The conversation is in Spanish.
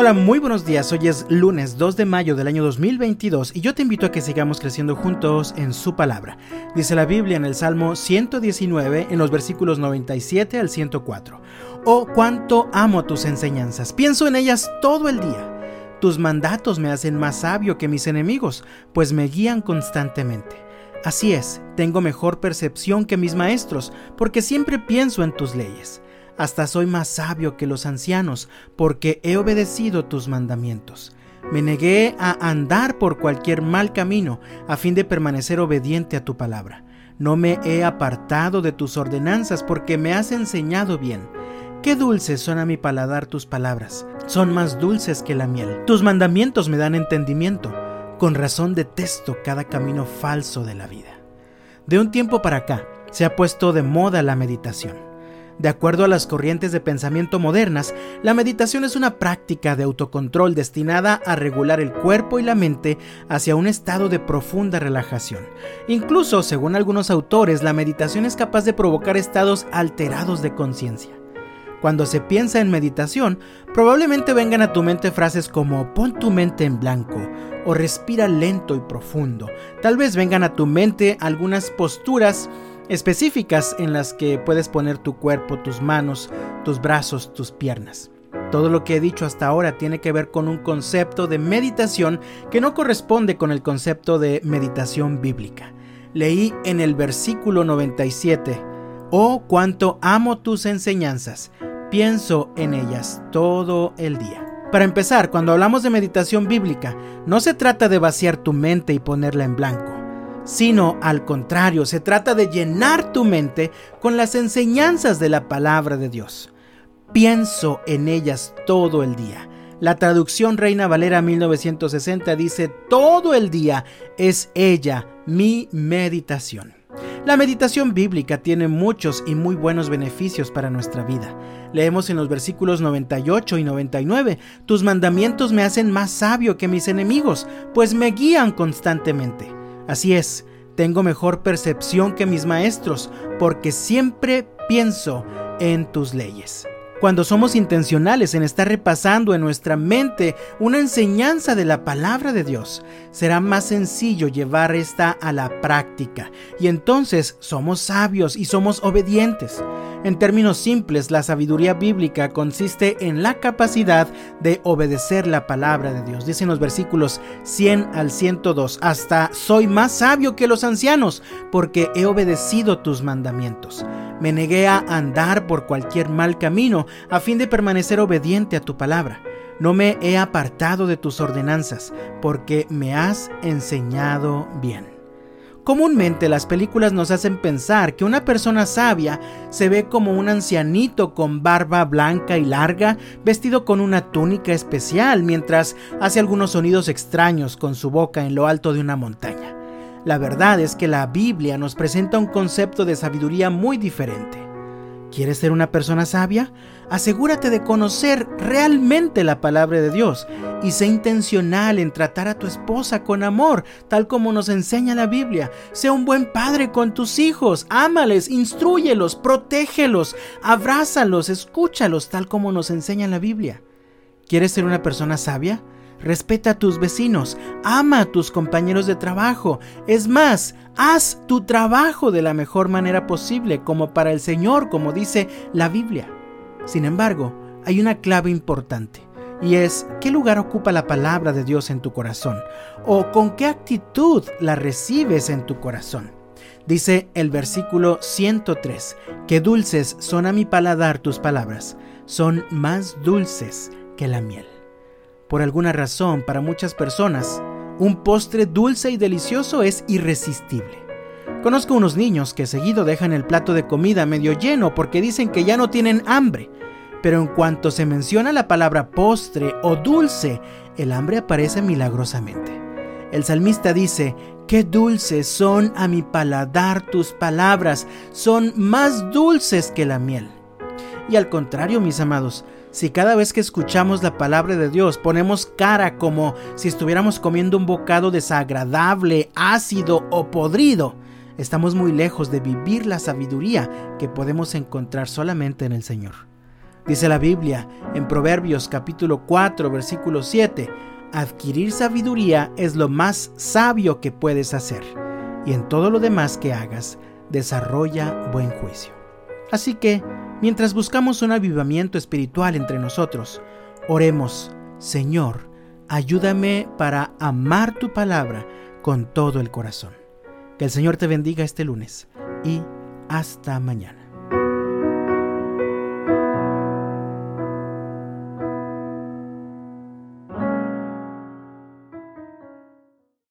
Hola, muy buenos días. Hoy es lunes 2 de mayo del año 2022 y yo te invito a que sigamos creciendo juntos en su palabra. Dice la Biblia en el Salmo 119 en los versículos 97 al 104. Oh, cuánto amo tus enseñanzas. Pienso en ellas todo el día. Tus mandatos me hacen más sabio que mis enemigos, pues me guían constantemente. Así es, tengo mejor percepción que mis maestros, porque siempre pienso en tus leyes. Hasta soy más sabio que los ancianos, porque he obedecido tus mandamientos. Me negué a andar por cualquier mal camino, a fin de permanecer obediente a tu palabra. No me he apartado de tus ordenanzas, porque me has enseñado bien. Qué dulces son a mi paladar tus palabras, son más dulces que la miel. Tus mandamientos me dan entendimiento, con razón detesto cada camino falso de la vida. De un tiempo para acá, se ha puesto de moda la meditación. De acuerdo a las corrientes de pensamiento modernas, la meditación es una práctica de autocontrol destinada a regular el cuerpo y la mente hacia un estado de profunda relajación. Incluso, según algunos autores, la meditación es capaz de provocar estados alterados de conciencia. Cuando se piensa en meditación, probablemente vengan a tu mente frases como pon tu mente en blanco o respira lento y profundo. Tal vez vengan a tu mente algunas posturas específicas en las que puedes poner tu cuerpo, tus manos, tus brazos, tus piernas. Todo lo que he dicho hasta ahora tiene que ver con un concepto de meditación que no corresponde con el concepto de meditación bíblica. Leí en el versículo 97, Oh, cuánto amo tus enseñanzas, pienso en ellas todo el día. Para empezar, cuando hablamos de meditación bíblica, no se trata de vaciar tu mente y ponerla en blanco sino al contrario, se trata de llenar tu mente con las enseñanzas de la palabra de Dios. Pienso en ellas todo el día. La traducción Reina Valera 1960 dice, todo el día es ella mi meditación. La meditación bíblica tiene muchos y muy buenos beneficios para nuestra vida. Leemos en los versículos 98 y 99, Tus mandamientos me hacen más sabio que mis enemigos, pues me guían constantemente. Así es, tengo mejor percepción que mis maestros, porque siempre pienso en tus leyes. Cuando somos intencionales en estar repasando en nuestra mente una enseñanza de la palabra de Dios, será más sencillo llevar esta a la práctica y entonces somos sabios y somos obedientes. En términos simples, la sabiduría bíblica consiste en la capacidad de obedecer la palabra de Dios. Dicen los versículos 100 al 102, hasta soy más sabio que los ancianos porque he obedecido tus mandamientos. Me negué a andar por cualquier mal camino a fin de permanecer obediente a tu palabra. No me he apartado de tus ordenanzas, porque me has enseñado bien. Comúnmente las películas nos hacen pensar que una persona sabia se ve como un ancianito con barba blanca y larga, vestido con una túnica especial, mientras hace algunos sonidos extraños con su boca en lo alto de una montaña. La verdad es que la Biblia nos presenta un concepto de sabiduría muy diferente. ¿Quieres ser una persona sabia? Asegúrate de conocer realmente la palabra de Dios y sé intencional en tratar a tu esposa con amor, tal como nos enseña la Biblia. Sé un buen padre con tus hijos, ámales, instruyelos, protégelos, abrázalos, escúchalos, tal como nos enseña la Biblia. ¿Quieres ser una persona sabia? respeta a tus vecinos, ama a tus compañeros de trabajo. Es más, haz tu trabajo de la mejor manera posible, como para el Señor, como dice la Biblia. Sin embargo, hay una clave importante. Y es, ¿qué lugar ocupa la palabra de Dios en tu corazón? ¿O con qué actitud la recibes en tu corazón? Dice el versículo 103, que dulces son a mi paladar tus palabras, son más dulces que la miel. Por alguna razón, para muchas personas, un postre dulce y delicioso es irresistible. Conozco unos niños que seguido dejan el plato de comida medio lleno porque dicen que ya no tienen hambre, pero en cuanto se menciona la palabra postre o dulce, el hambre aparece milagrosamente. El salmista dice, Qué dulces son a mi paladar tus palabras, son más dulces que la miel. Y al contrario, mis amados, si cada vez que escuchamos la palabra de Dios ponemos cara como si estuviéramos comiendo un bocado desagradable, ácido o podrido, estamos muy lejos de vivir la sabiduría que podemos encontrar solamente en el Señor. Dice la Biblia en Proverbios capítulo 4 versículo 7, adquirir sabiduría es lo más sabio que puedes hacer, y en todo lo demás que hagas, desarrolla buen juicio. Así que, mientras buscamos un avivamiento espiritual entre nosotros, oremos, Señor, ayúdame para amar tu palabra con todo el corazón. Que el Señor te bendiga este lunes y hasta mañana.